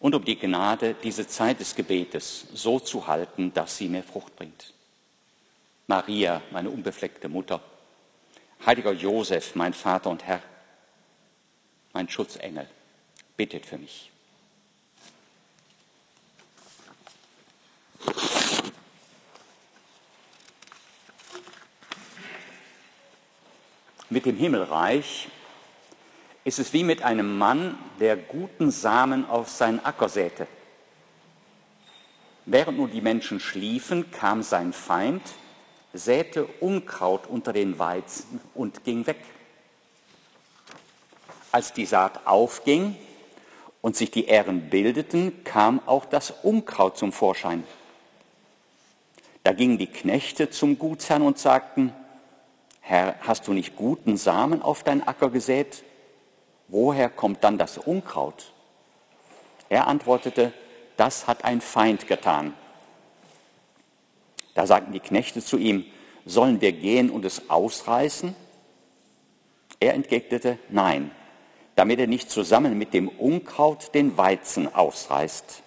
und um die Gnade, diese Zeit des Gebetes so zu halten, dass sie mir Frucht bringt. Maria, meine unbefleckte Mutter, heiliger Josef, mein Vater und Herr, mein Schutzengel, bittet für mich. Mit dem Himmelreich ist es wie mit einem Mann, der guten Samen auf seinen Acker säte. Während nun die Menschen schliefen, kam sein Feind, säte Unkraut unter den Weizen und ging weg. Als die Saat aufging und sich die Ähren bildeten, kam auch das Unkraut zum Vorschein. Da gingen die Knechte zum Gutsherrn und sagten, Herr, hast du nicht guten Samen auf deinen Acker gesät? Woher kommt dann das Unkraut? Er antwortete, das hat ein Feind getan. Da sagten die Knechte zu ihm, sollen wir gehen und es ausreißen? Er entgegnete, nein, damit er nicht zusammen mit dem Unkraut den Weizen ausreißt.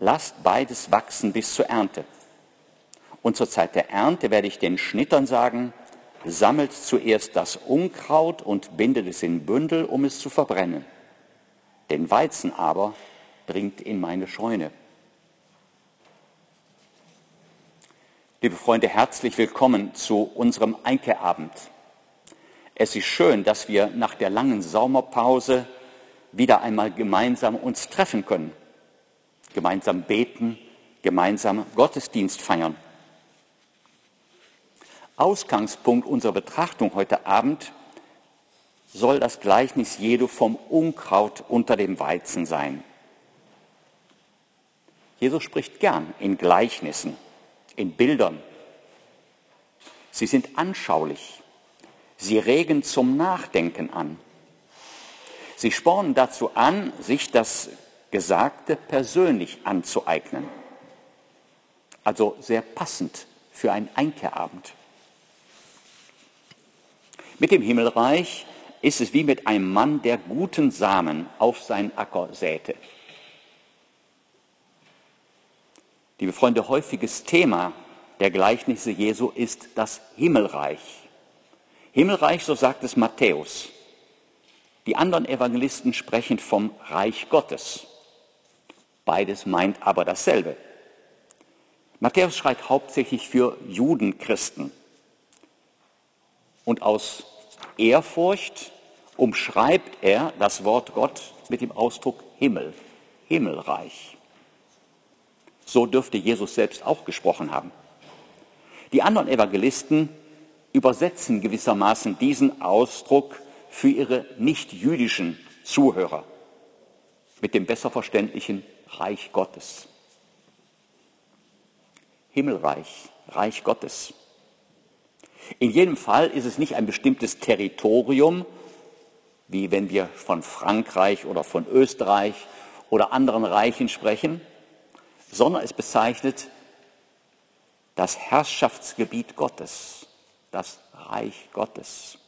Lasst beides wachsen bis zur Ernte. Und zur Zeit der Ernte werde ich den Schnittern sagen, sammelt zuerst das Unkraut und bindet es in Bündel, um es zu verbrennen. Den Weizen aber bringt in meine Scheune. Liebe Freunde, herzlich willkommen zu unserem Einkehrabend. Es ist schön, dass wir nach der langen Sommerpause wieder einmal gemeinsam uns treffen können, gemeinsam beten, gemeinsam Gottesdienst feiern. Ausgangspunkt unserer Betrachtung heute Abend soll das Gleichnis Jesu vom Unkraut unter dem Weizen sein. Jesus spricht gern in Gleichnissen, in Bildern. Sie sind anschaulich. Sie regen zum Nachdenken an. Sie spornen dazu an, sich das Gesagte persönlich anzueignen. Also sehr passend für einen Einkehrabend. Mit dem Himmelreich ist es wie mit einem Mann, der guten Samen auf seinen Acker säte. Liebe Freunde, häufiges Thema der Gleichnisse Jesu ist das Himmelreich. Himmelreich, so sagt es Matthäus. Die anderen Evangelisten sprechen vom Reich Gottes. Beides meint aber dasselbe. Matthäus schreibt hauptsächlich für Judenchristen. Und aus Ehrfurcht umschreibt er das Wort Gott mit dem Ausdruck Himmel, Himmelreich. So dürfte Jesus selbst auch gesprochen haben. Die anderen Evangelisten übersetzen gewissermaßen diesen Ausdruck für ihre nicht-jüdischen Zuhörer mit dem besser verständlichen Reich Gottes. Himmelreich, Reich Gottes. In jedem Fall ist es nicht ein bestimmtes Territorium, wie wenn wir von Frankreich oder von Österreich oder anderen Reichen sprechen, sondern es bezeichnet das Herrschaftsgebiet Gottes, das Reich Gottes.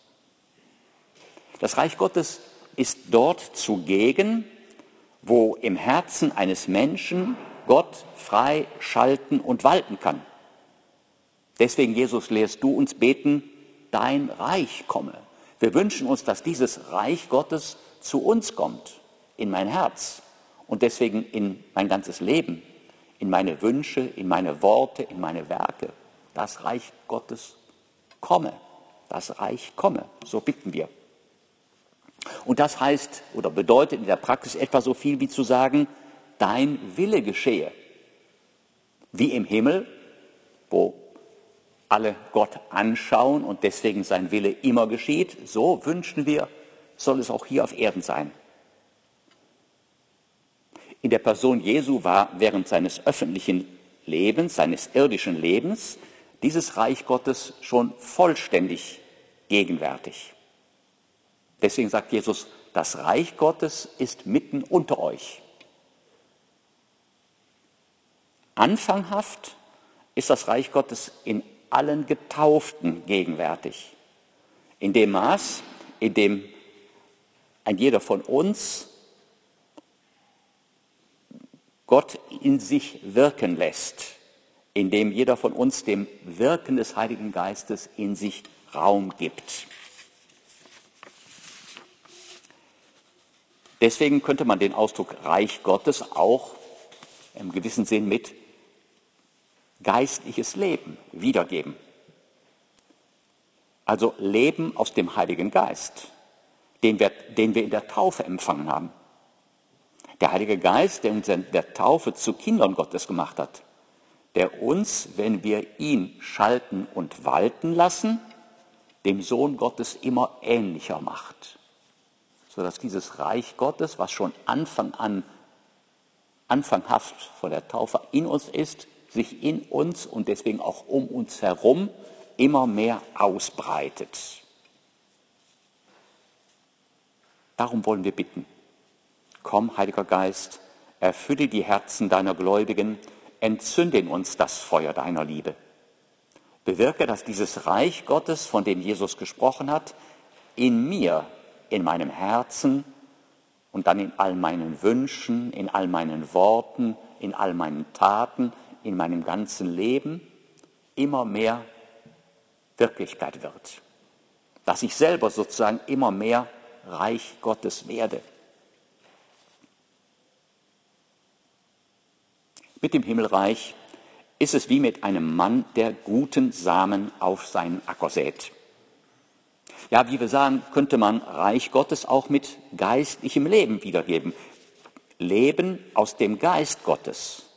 Das Reich Gottes ist dort zugegen, wo im Herzen eines Menschen Gott frei schalten und walten kann. Deswegen, Jesus, lehrst du uns beten, dein Reich komme. Wir wünschen uns, dass dieses Reich Gottes zu uns kommt, in mein Herz und deswegen in mein ganzes Leben, in meine Wünsche, in meine Worte, in meine Werke. Das Reich Gottes komme, das Reich komme, so bitten wir. Und das heißt oder bedeutet in der Praxis etwa so viel wie zu sagen, dein Wille geschehe, wie im Himmel, wo alle Gott anschauen und deswegen sein Wille immer geschieht, so wünschen wir, soll es auch hier auf Erden sein. In der Person Jesu war während seines öffentlichen Lebens, seines irdischen Lebens, dieses Reich Gottes schon vollständig gegenwärtig. Deswegen sagt Jesus, das Reich Gottes ist mitten unter euch. Anfanghaft ist das Reich Gottes in allen Getauften gegenwärtig. In dem Maß, in dem ein jeder von uns Gott in sich wirken lässt, in dem jeder von uns dem Wirken des Heiligen Geistes in sich Raum gibt. Deswegen könnte man den Ausdruck Reich Gottes auch im gewissen Sinn mit geistliches Leben wiedergeben. Also Leben aus dem Heiligen Geist, den wir, den wir in der Taufe empfangen haben. Der Heilige Geist, der uns in der Taufe zu Kindern Gottes gemacht hat, der uns, wenn wir ihn schalten und walten lassen, dem Sohn Gottes immer ähnlicher macht, sodass dieses Reich Gottes, was schon Anfang an, anfanghaft vor der Taufe in uns ist, sich in uns und deswegen auch um uns herum immer mehr ausbreitet. Darum wollen wir bitten. Komm, Heiliger Geist, erfülle die Herzen deiner Gläubigen, entzünde in uns das Feuer deiner Liebe. Bewirke, dass dieses Reich Gottes, von dem Jesus gesprochen hat, in mir, in meinem Herzen und dann in all meinen Wünschen, in all meinen Worten, in all meinen Taten, in meinem ganzen Leben immer mehr Wirklichkeit wird. Dass ich selber sozusagen immer mehr Reich Gottes werde. Mit dem Himmelreich ist es wie mit einem Mann, der guten Samen auf seinen Acker sät. Ja, wie wir sagen, könnte man Reich Gottes auch mit geistlichem Leben wiedergeben. Leben aus dem Geist Gottes.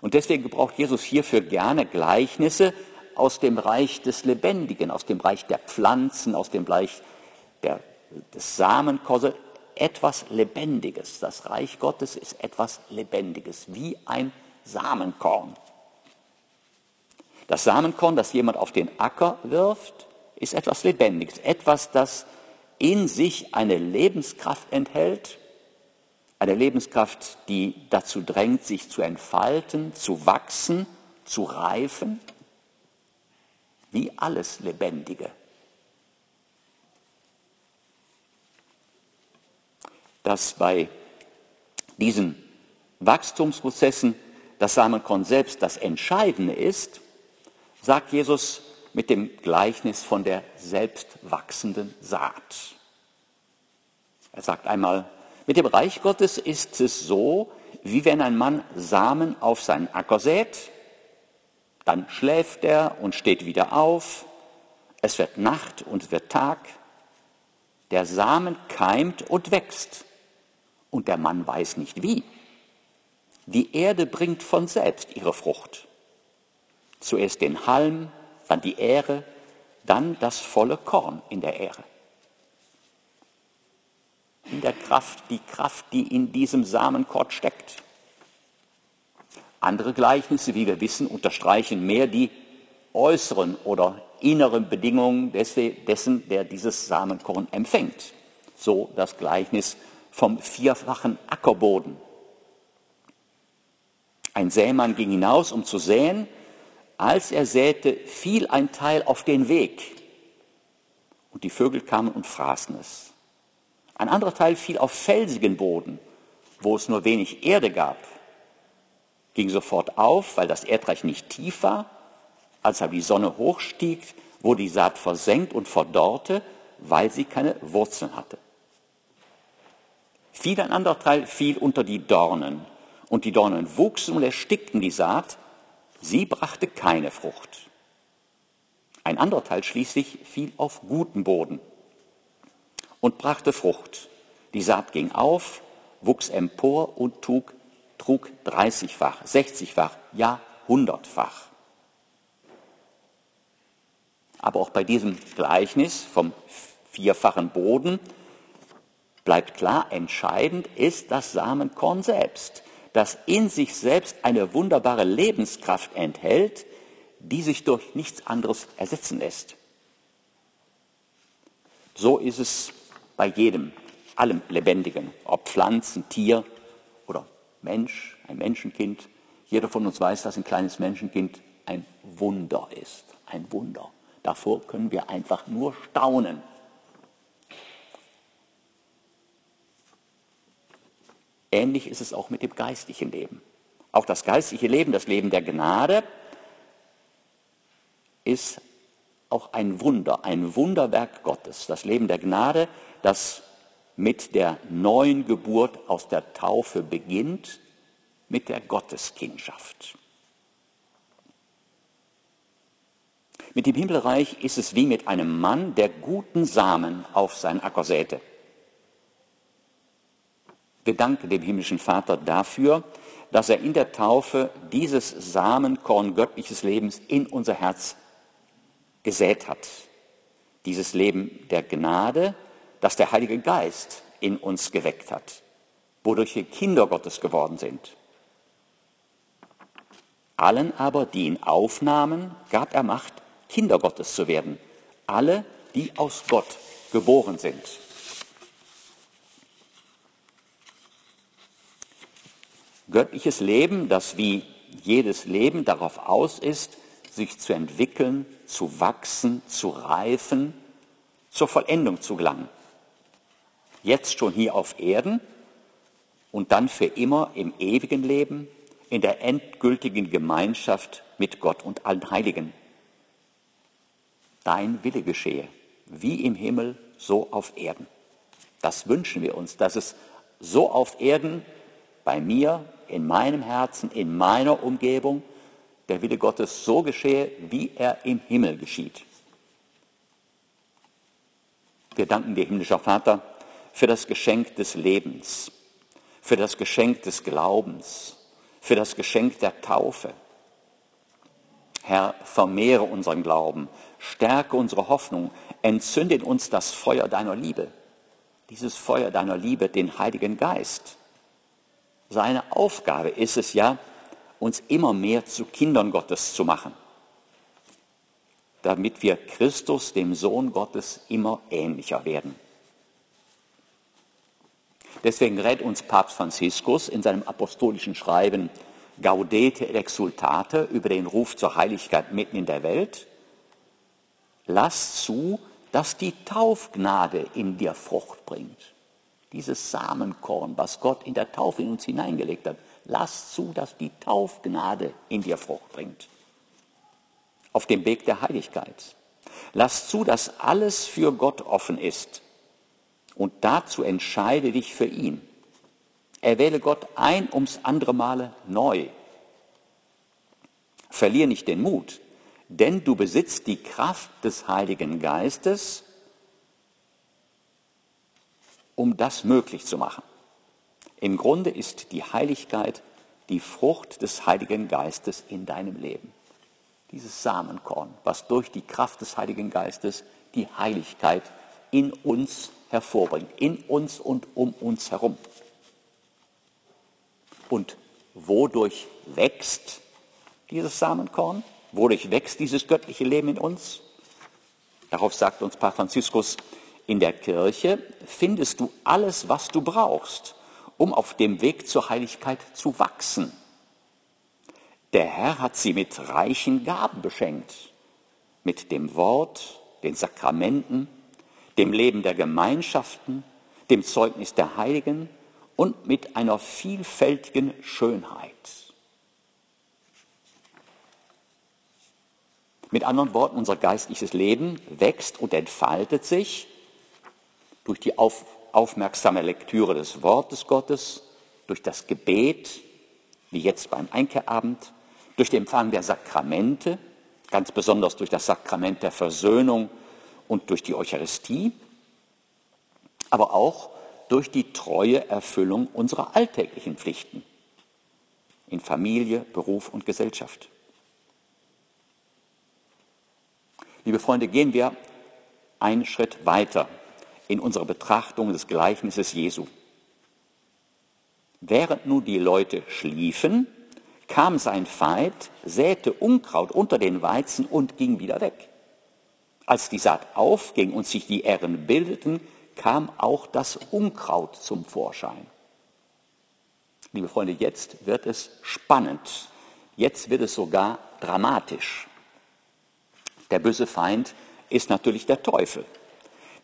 Und deswegen gebraucht Jesus hierfür gerne Gleichnisse aus dem Reich des Lebendigen, aus dem Reich der Pflanzen, aus dem Reich der, des Samenkorses, etwas Lebendiges. Das Reich Gottes ist etwas Lebendiges, wie ein Samenkorn. Das Samenkorn, das jemand auf den Acker wirft, ist etwas Lebendiges, etwas, das in sich eine Lebenskraft enthält, eine Lebenskraft, die dazu drängt, sich zu entfalten, zu wachsen, zu reifen, wie alles Lebendige. Dass bei diesen Wachstumsprozessen das Samenkorn selbst das Entscheidende ist, sagt Jesus mit dem Gleichnis von der selbstwachsenden Saat. Er sagt einmal, mit dem Reich Gottes ist es so, wie wenn ein Mann Samen auf seinen Acker sät, dann schläft er und steht wieder auf, es wird Nacht und wird Tag, der Samen keimt und wächst und der Mann weiß nicht wie. Die Erde bringt von selbst ihre Frucht. Zuerst den Halm, dann die Ähre, dann das volle Korn in der Ähre in der Kraft, die Kraft, die in diesem Samenkorn steckt. Andere Gleichnisse, wie wir wissen, unterstreichen mehr die äußeren oder inneren Bedingungen dessen, der dieses Samenkorn empfängt. So das Gleichnis vom vierfachen Ackerboden. Ein Sämann ging hinaus, um zu säen. Als er säte, fiel ein Teil auf den Weg. Und die Vögel kamen und fraßen es. Ein anderer Teil fiel auf felsigen Boden, wo es nur wenig Erde gab, ging sofort auf, weil das Erdreich nicht tief war. Als aber die Sonne hochstieg, wurde die Saat versenkt und verdorrte, weil sie keine Wurzeln hatte. Fiel ein anderer Teil fiel unter die Dornen, und die Dornen wuchsen und erstickten die Saat, sie brachte keine Frucht. Ein anderer Teil schließlich fiel auf guten Boden und brachte Frucht. Die Saat ging auf, wuchs empor und trug, trug 30-fach, 60-fach, ja hundertfach. Aber auch bei diesem Gleichnis vom vierfachen Boden bleibt klar, entscheidend ist das Samenkorn selbst, das in sich selbst eine wunderbare Lebenskraft enthält, die sich durch nichts anderes ersetzen lässt. So ist es bei jedem, allem Lebendigen, ob Pflanzen, Tier oder Mensch, ein Menschenkind. Jeder von uns weiß, dass ein kleines Menschenkind ein Wunder ist. Ein Wunder. Davor können wir einfach nur staunen. Ähnlich ist es auch mit dem geistlichen Leben. Auch das geistliche Leben, das Leben der Gnade, ist auch ein Wunder, ein Wunderwerk Gottes. Das Leben der Gnade, das mit der neuen Geburt aus der Taufe beginnt, mit der Gotteskindschaft. Mit dem Himmelreich ist es wie mit einem Mann, der guten Samen auf sein Acker säte. Wir danken dem himmlischen Vater dafür, dass er in der Taufe dieses Samenkorn göttliches Lebens in unser Herz gesät hat. Dieses Leben der Gnade, das der Heilige Geist in uns geweckt hat, wodurch wir Kinder Gottes geworden sind. Allen aber, die ihn aufnahmen, gab er Macht, Kinder Gottes zu werden. Alle, die aus Gott geboren sind. Göttliches Leben, das wie jedes Leben darauf aus ist, sich zu entwickeln, zu wachsen, zu reifen, zur Vollendung zu gelangen. Jetzt schon hier auf Erden und dann für immer im ewigen Leben, in der endgültigen Gemeinschaft mit Gott und allen Heiligen dein Wille geschehe, wie im Himmel, so auf Erden. Das wünschen wir uns, dass es so auf Erden bei mir, in meinem Herzen, in meiner Umgebung, der Wille Gottes so geschehe, wie er im Himmel geschieht. Wir danken dir, himmlischer Vater, für das Geschenk des Lebens, für das Geschenk des Glaubens, für das Geschenk der Taufe. Herr, vermehre unseren Glauben, stärke unsere Hoffnung, entzünde in uns das Feuer deiner Liebe, dieses Feuer deiner Liebe, den Heiligen Geist. Seine Aufgabe ist es ja, uns immer mehr zu Kindern Gottes zu machen, damit wir Christus, dem Sohn Gottes, immer ähnlicher werden. Deswegen rät uns Papst Franziskus in seinem apostolischen Schreiben Gaudete et Exultate über den Ruf zur Heiligkeit mitten in der Welt, lass zu, dass die Taufgnade in dir Frucht bringt. Dieses Samenkorn, was Gott in der Taufe in uns hineingelegt hat, lass zu, dass die Taufgnade in dir Frucht bringt. Auf dem Weg der Heiligkeit. Lass zu, dass alles für Gott offen ist. Und dazu entscheide dich für ihn. Erwähle Gott ein ums andere Male neu. Verlier nicht den Mut, denn du besitzt die Kraft des Heiligen Geistes, um das möglich zu machen. Im Grunde ist die Heiligkeit die Frucht des Heiligen Geistes in deinem Leben. Dieses Samenkorn, was durch die Kraft des Heiligen Geistes die Heiligkeit in uns hervorbringt, in uns und um uns herum. Und wodurch wächst dieses Samenkorn? Wodurch wächst dieses göttliche Leben in uns? Darauf sagt uns Papst Franziskus, in der Kirche findest du alles, was du brauchst, um auf dem Weg zur Heiligkeit zu wachsen. Der Herr hat sie mit reichen Gaben beschenkt, mit dem Wort, den Sakramenten, dem Leben der Gemeinschaften, dem Zeugnis der Heiligen und mit einer vielfältigen Schönheit. Mit anderen Worten, unser geistliches Leben wächst und entfaltet sich durch die auf, aufmerksame Lektüre des Wortes Gottes, durch das Gebet, wie jetzt beim Einkehrabend, durch den Empfang der Sakramente, ganz besonders durch das Sakrament der Versöhnung und durch die Eucharistie, aber auch durch die treue Erfüllung unserer alltäglichen Pflichten in Familie, Beruf und Gesellschaft. Liebe Freunde, gehen wir einen Schritt weiter in unserer Betrachtung des Gleichnisses Jesu. Während nun die Leute schliefen, kam sein Feind, säte Unkraut unter den Weizen und ging wieder weg. Als die Saat aufging und sich die Ähren bildeten, kam auch das Unkraut zum Vorschein. Liebe Freunde, jetzt wird es spannend. Jetzt wird es sogar dramatisch. Der böse Feind ist natürlich der Teufel,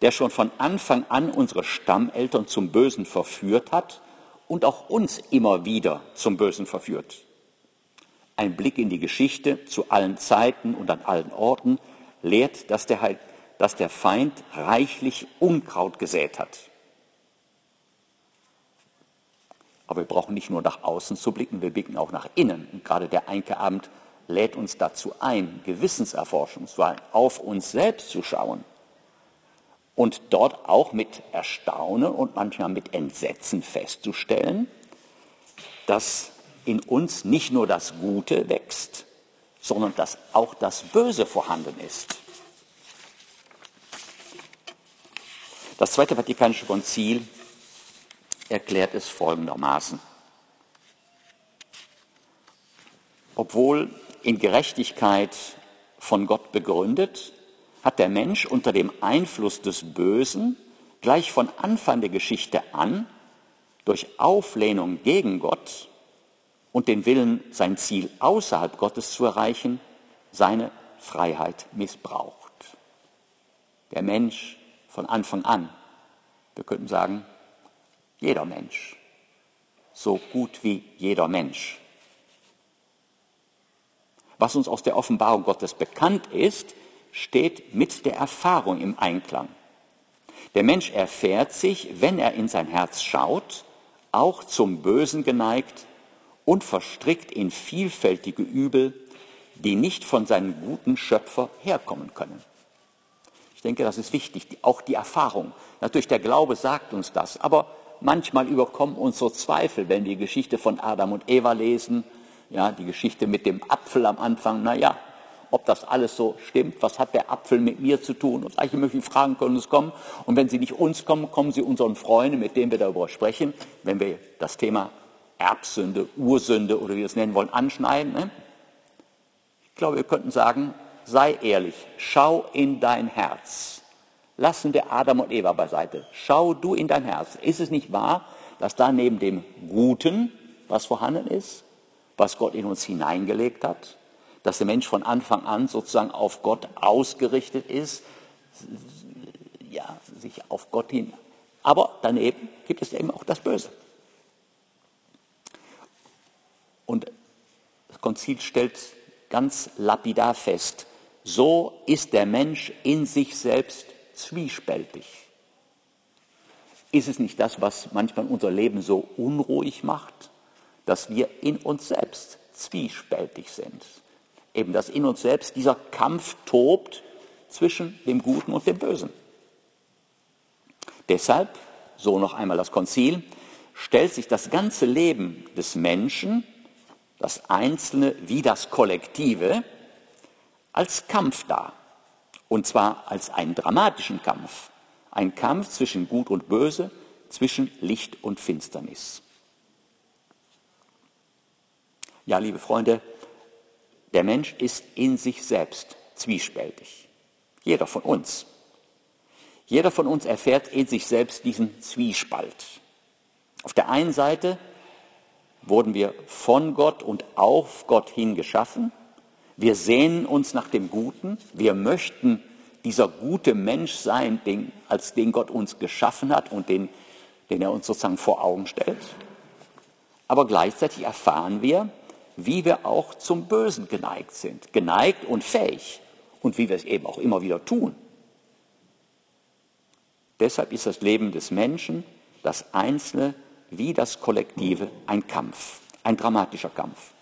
der schon von Anfang an unsere Stammeltern zum Bösen verführt hat und auch uns immer wieder zum Bösen verführt. Ein Blick in die Geschichte zu allen Zeiten und an allen Orten lehrt, dass der, dass der Feind reichlich Unkraut gesät hat. Aber wir brauchen nicht nur nach außen zu blicken, wir blicken auch nach innen. Und gerade der Einkeabend lädt uns dazu ein, Gewissenserforschung, auf uns selbst zu schauen und dort auch mit Erstaunen und manchmal mit Entsetzen festzustellen, dass in uns nicht nur das Gute wächst, sondern dass auch das Böse vorhanden ist. Das Zweite Vatikanische Konzil erklärt es folgendermaßen. Obwohl in Gerechtigkeit von Gott begründet, hat der Mensch unter dem Einfluss des Bösen gleich von Anfang der Geschichte an durch Auflehnung gegen Gott und den Willen, sein Ziel außerhalb Gottes zu erreichen, seine Freiheit missbraucht. Der Mensch von Anfang an, wir könnten sagen, jeder Mensch, so gut wie jeder Mensch. Was uns aus der Offenbarung Gottes bekannt ist, steht mit der Erfahrung im Einklang. Der Mensch erfährt sich, wenn er in sein Herz schaut, auch zum Bösen geneigt und verstrickt in vielfältige Übel, die nicht von seinem guten Schöpfer herkommen können. Ich denke, das ist wichtig, auch die Erfahrung. Natürlich, der Glaube sagt uns das, aber Manchmal überkommen uns so Zweifel, wenn wir die Geschichte von Adam und Eva lesen, ja, die Geschichte mit dem Apfel am Anfang, na ja, ob das alles so stimmt, was hat der Apfel mit mir zu tun? Und solche möglichen Fragen können uns kommen. Und wenn sie nicht uns kommen, kommen sie unseren Freunden, mit denen wir darüber sprechen, wenn wir das Thema Erbsünde, Ursünde oder wie wir es nennen wollen, anschneiden. Ne? Ich glaube, wir könnten sagen, sei ehrlich, schau in dein Herz. Lassen wir Adam und Eva beiseite. Schau du in dein Herz. Ist es nicht wahr, dass da neben dem Guten, was vorhanden ist, was Gott in uns hineingelegt hat, dass der Mensch von Anfang an sozusagen auf Gott ausgerichtet ist, ja, sich auf Gott hin. Aber daneben gibt es eben auch das Böse. Und das Konzil stellt ganz lapidar fest, so ist der Mensch in sich selbst zwiespältig. Ist es nicht das, was manchmal unser Leben so unruhig macht, dass wir in uns selbst zwiespältig sind? Eben, dass in uns selbst dieser Kampf tobt zwischen dem Guten und dem Bösen. Deshalb, so noch einmal das Konzil, stellt sich das ganze Leben des Menschen, das Einzelne wie das Kollektive, als Kampf dar. Und zwar als einen dramatischen Kampf. Ein Kampf zwischen Gut und Böse, zwischen Licht und Finsternis. Ja, liebe Freunde, der Mensch ist in sich selbst zwiespältig. Jeder von uns. Jeder von uns erfährt in sich selbst diesen Zwiespalt. Auf der einen Seite wurden wir von Gott und auf Gott hin geschaffen wir sehnen uns nach dem Guten. Wir möchten dieser gute Mensch sein, den, als den Gott uns geschaffen hat und den, den er uns sozusagen vor Augen stellt. Aber gleichzeitig erfahren wir, wie wir auch zum Bösen geneigt sind. Geneigt und fähig. Und wie wir es eben auch immer wieder tun. Deshalb ist das Leben des Menschen, das Einzelne wie das Kollektive, ein Kampf, ein dramatischer Kampf.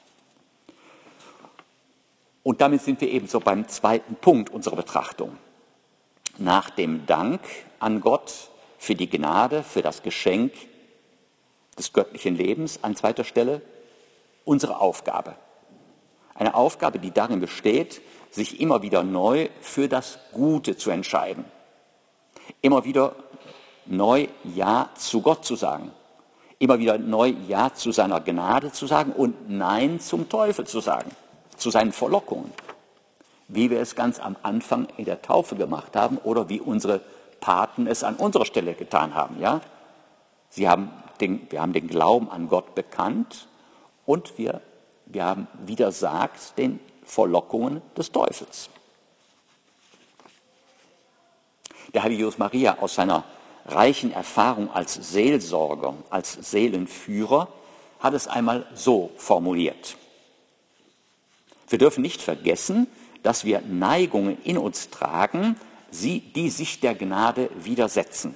Und damit sind wir ebenso beim zweiten Punkt unserer Betrachtung. Nach dem Dank an Gott für die Gnade, für das Geschenk des göttlichen Lebens an zweiter Stelle unsere Aufgabe. Eine Aufgabe, die darin besteht, sich immer wieder neu für das Gute zu entscheiden. Immer wieder neu Ja zu Gott zu sagen. Immer wieder neu Ja zu seiner Gnade zu sagen und Nein zum Teufel zu sagen, zu seinen Verlockungen. Wie wir es ganz am Anfang in der Taufe gemacht haben oder wie unsere Paten es an unserer Stelle getan haben. Ja? Sie haben den, wir haben den Glauben an Gott bekannt und wir, wir haben widersagt den Verlockungen des Teufels. Der heilige Josef Maria aus seiner reichen Erfahrung als Seelsorger, als Seelenführer, hat es einmal so formuliert. Wir dürfen nicht vergessen, dass wir Neigungen in uns tragen, die sich der Gnade widersetzen.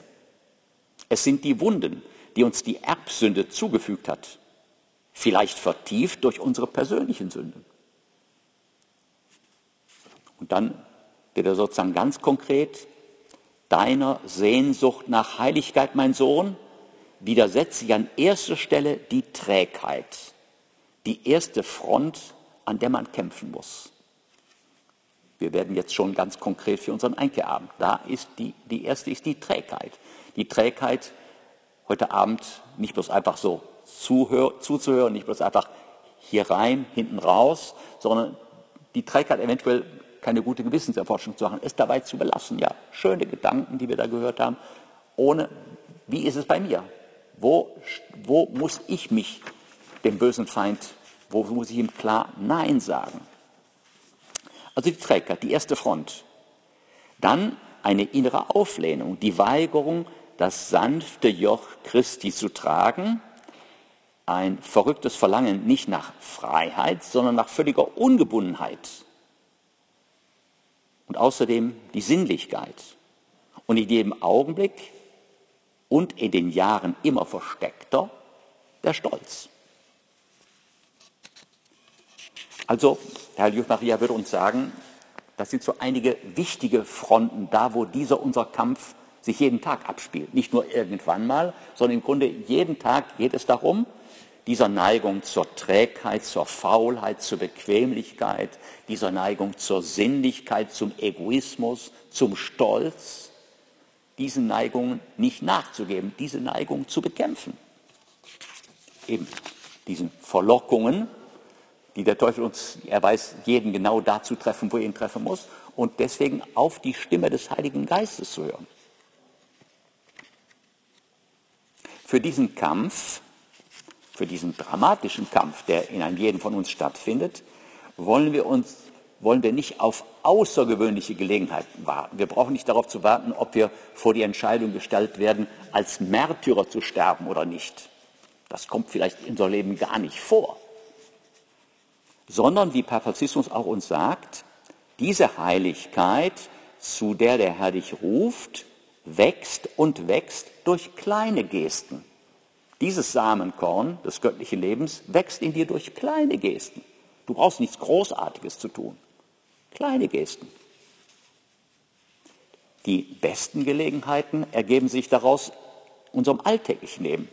Es sind die Wunden, die uns die Erbsünde zugefügt hat, vielleicht vertieft durch unsere persönlichen Sünden. Und dann wird er sozusagen ganz konkret, deiner Sehnsucht nach Heiligkeit, mein Sohn, widersetze ich an erster Stelle die Trägheit, die erste Front, an der man kämpfen muss. Wir werden jetzt schon ganz konkret für unseren Einkehrabend. Da ist die, die erste ist die Trägheit. Die Trägheit, heute Abend nicht bloß einfach so zuhör, zuzuhören, nicht bloß einfach hier rein, hinten raus, sondern die Trägheit eventuell keine gute Gewissenserforschung zu machen, es dabei zu belassen. Ja, schöne Gedanken, die wir da gehört haben, ohne, wie ist es bei mir? Wo, wo muss ich mich dem bösen Feind, wo muss ich ihm klar Nein sagen? Also die Trägheit, die erste Front. Dann eine innere Auflehnung, die Weigerung, das sanfte Joch Christi zu tragen, ein verrücktes Verlangen nicht nach Freiheit, sondern nach völliger Ungebundenheit. Und außerdem die Sinnlichkeit. Und in jedem Augenblick und in den Jahren immer versteckter der Stolz. Also, Herr Juf Maria würde uns sagen, das sind so einige wichtige Fronten, da wo dieser unser Kampf sich jeden Tag abspielt. Nicht nur irgendwann mal, sondern im Grunde jeden Tag geht es darum, dieser Neigung zur Trägheit, zur Faulheit, zur Bequemlichkeit, dieser Neigung zur Sinnlichkeit, zum Egoismus, zum Stolz, diesen Neigungen nicht nachzugeben, diese Neigung zu bekämpfen. Eben diesen Verlockungen, die der Teufel uns, er weiß, jeden genau dazu treffen, wo er ihn treffen muss, und deswegen auf die Stimme des Heiligen Geistes zu hören. Für diesen Kampf, für diesen dramatischen Kampf, der in einem jeden von uns stattfindet, wollen wir uns wollen wir nicht auf außergewöhnliche Gelegenheiten warten. Wir brauchen nicht darauf zu warten, ob wir vor die Entscheidung gestellt werden, als Märtyrer zu sterben oder nicht. Das kommt vielleicht in unser Leben gar nicht vor sondern wie Papazismus auch uns sagt, diese Heiligkeit, zu der der Herr dich ruft, wächst und wächst durch kleine Gesten. Dieses Samenkorn des göttlichen Lebens wächst in dir durch kleine Gesten. Du brauchst nichts Großartiges zu tun. Kleine Gesten. Die besten Gelegenheiten ergeben sich daraus unserem alltäglichen Leben.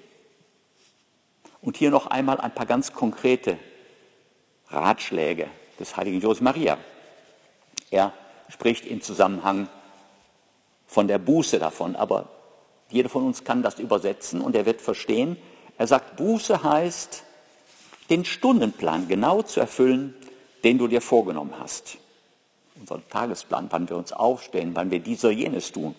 Und hier noch einmal ein paar ganz konkrete Ratschläge des heiligen Josef Maria. Er spricht im Zusammenhang von der Buße davon, aber jeder von uns kann das übersetzen und er wird verstehen. Er sagt, Buße heißt, den Stundenplan genau zu erfüllen, den du dir vorgenommen hast. Unseren Tagesplan, wann wir uns aufstehen, wann wir dies oder jenes tun.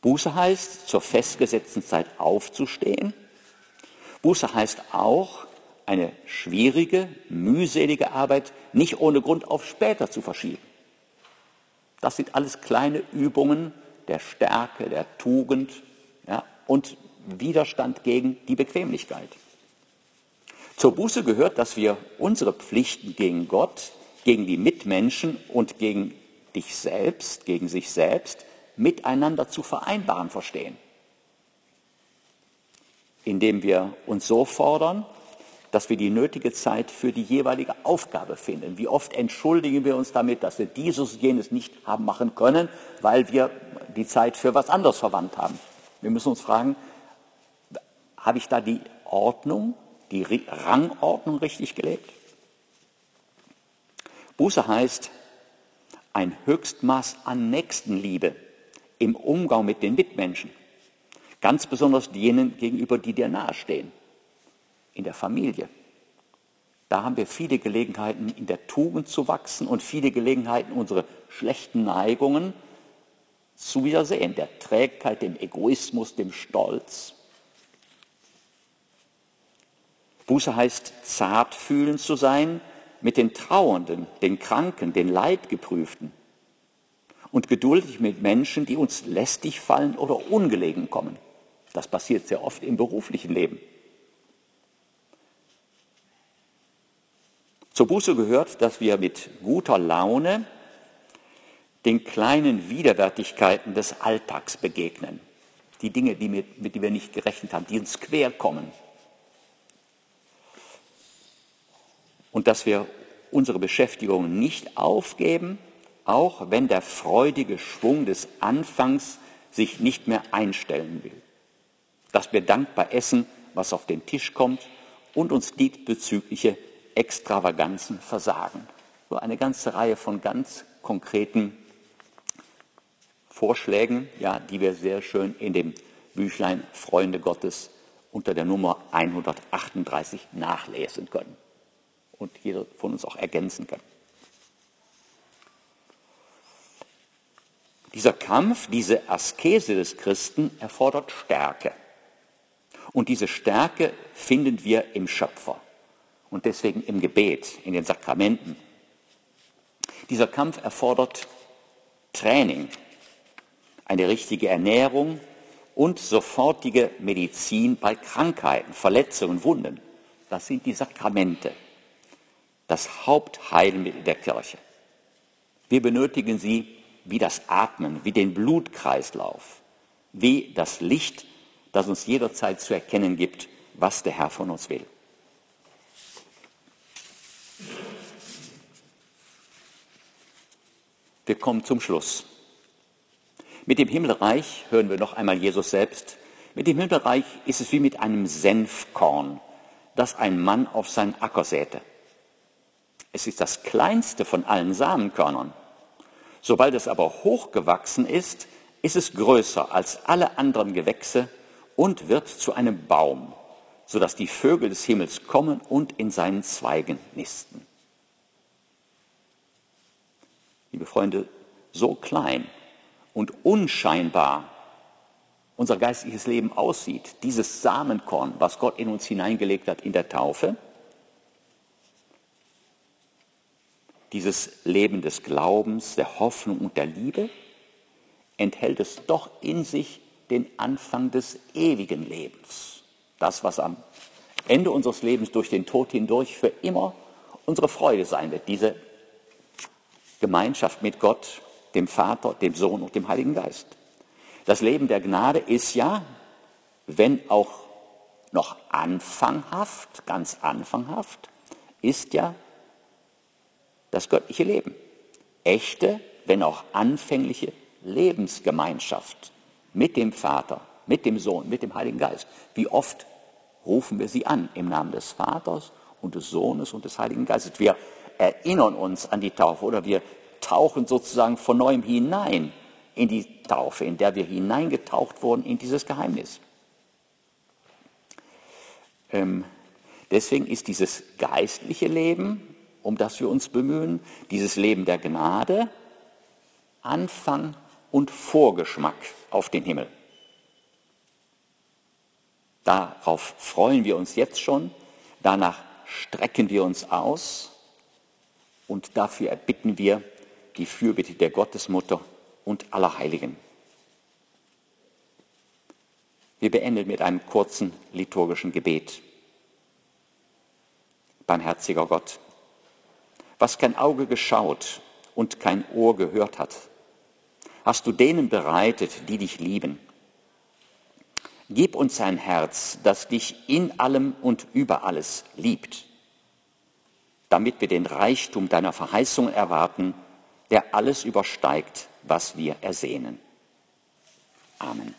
Buße heißt, zur festgesetzten Zeit aufzustehen Buße heißt auch, eine schwierige, mühselige Arbeit nicht ohne Grund auf später zu verschieben. Das sind alles kleine Übungen der Stärke, der Tugend ja, und Widerstand gegen die Bequemlichkeit. Zur Buße gehört, dass wir unsere Pflichten gegen Gott, gegen die Mitmenschen und gegen dich selbst, gegen sich selbst miteinander zu vereinbaren verstehen indem wir uns so fordern, dass wir die nötige Zeit für die jeweilige Aufgabe finden. Wie oft entschuldigen wir uns damit, dass wir dieses, jenes nicht haben machen können, weil wir die Zeit für was anderes verwandt haben. Wir müssen uns fragen, habe ich da die Ordnung, die Rangordnung richtig gelebt? Buße heißt, ein Höchstmaß an Nächstenliebe im Umgang mit den Mitmenschen, ganz besonders denen gegenüber, die dir nahestehen, in der Familie. Da haben wir viele Gelegenheiten, in der Tugend zu wachsen und viele Gelegenheiten, unsere schlechten Neigungen zu wiedersehen, der Trägheit, dem Egoismus, dem Stolz. Buße heißt, zartfühlend zu sein mit den Trauernden, den Kranken, den Leidgeprüften und geduldig mit Menschen, die uns lästig fallen oder ungelegen kommen. Das passiert sehr oft im beruflichen Leben. Zur Buße gehört, dass wir mit guter Laune den kleinen Widerwärtigkeiten des Alltags begegnen. Die Dinge, die mit, mit die wir nicht gerechnet haben, die uns quer kommen. Und dass wir unsere Beschäftigung nicht aufgeben, auch wenn der freudige Schwung des Anfangs sich nicht mehr einstellen will. Dass wir dankbar essen, was auf den Tisch kommt und uns diesbezügliche Extravaganzen versagen. So eine ganze Reihe von ganz konkreten Vorschlägen, ja, die wir sehr schön in dem Büchlein Freunde Gottes unter der Nummer 138 nachlesen können und jeder von uns auch ergänzen kann. Dieser Kampf, diese Askese des Christen erfordert Stärke. Und diese Stärke finden wir im Schöpfer und deswegen im Gebet, in den Sakramenten. Dieser Kampf erfordert Training, eine richtige Ernährung und sofortige Medizin bei Krankheiten, Verletzungen, Wunden. Das sind die Sakramente, das Hauptheilmittel der Kirche. Wir benötigen sie wie das Atmen, wie den Blutkreislauf, wie das Licht, das uns jederzeit zu erkennen gibt, was der Herr von uns will. Wir kommen zum Schluss. Mit dem Himmelreich hören wir noch einmal Jesus selbst. Mit dem Himmelreich ist es wie mit einem Senfkorn, das ein Mann auf seinen Acker säte. Es ist das kleinste von allen Samenkörnern. Sobald es aber hochgewachsen ist, ist es größer als alle anderen Gewächse und wird zu einem Baum, sodass die Vögel des Himmels kommen und in seinen Zweigen nisten. Liebe Freunde, so klein und unscheinbar unser geistliches Leben aussieht, dieses Samenkorn, was Gott in uns hineingelegt hat in der Taufe, dieses Leben des Glaubens, der Hoffnung und der Liebe, enthält es doch in sich den Anfang des ewigen Lebens. Das, was am Ende unseres Lebens durch den Tod hindurch für immer unsere Freude sein wird, diese Gemeinschaft mit Gott dem Vater, dem Sohn und dem Heiligen Geist. Das Leben der Gnade ist ja, wenn auch noch anfanghaft, ganz anfanghaft, ist ja das göttliche Leben. Echte, wenn auch anfängliche Lebensgemeinschaft mit dem Vater, mit dem Sohn, mit dem Heiligen Geist. Wie oft rufen wir sie an im Namen des Vaters und des Sohnes und des Heiligen Geistes. Wir erinnern uns an die Taufe oder wir tauchen sozusagen von neuem hinein in die Taufe, in der wir hineingetaucht wurden in dieses Geheimnis. Ähm, deswegen ist dieses geistliche Leben, um das wir uns bemühen, dieses Leben der Gnade, Anfang und Vorgeschmack auf den Himmel. Darauf freuen wir uns jetzt schon, danach strecken wir uns aus und dafür erbitten wir die Fürbitte der Gottesmutter und aller Heiligen. Wir beenden mit einem kurzen liturgischen Gebet. Barmherziger Gott, was kein Auge geschaut und kein Ohr gehört hat, hast du denen bereitet, die dich lieben. Gib uns ein Herz, das dich in allem und über alles liebt, damit wir den Reichtum deiner Verheißung erwarten der alles übersteigt, was wir ersehnen. Amen.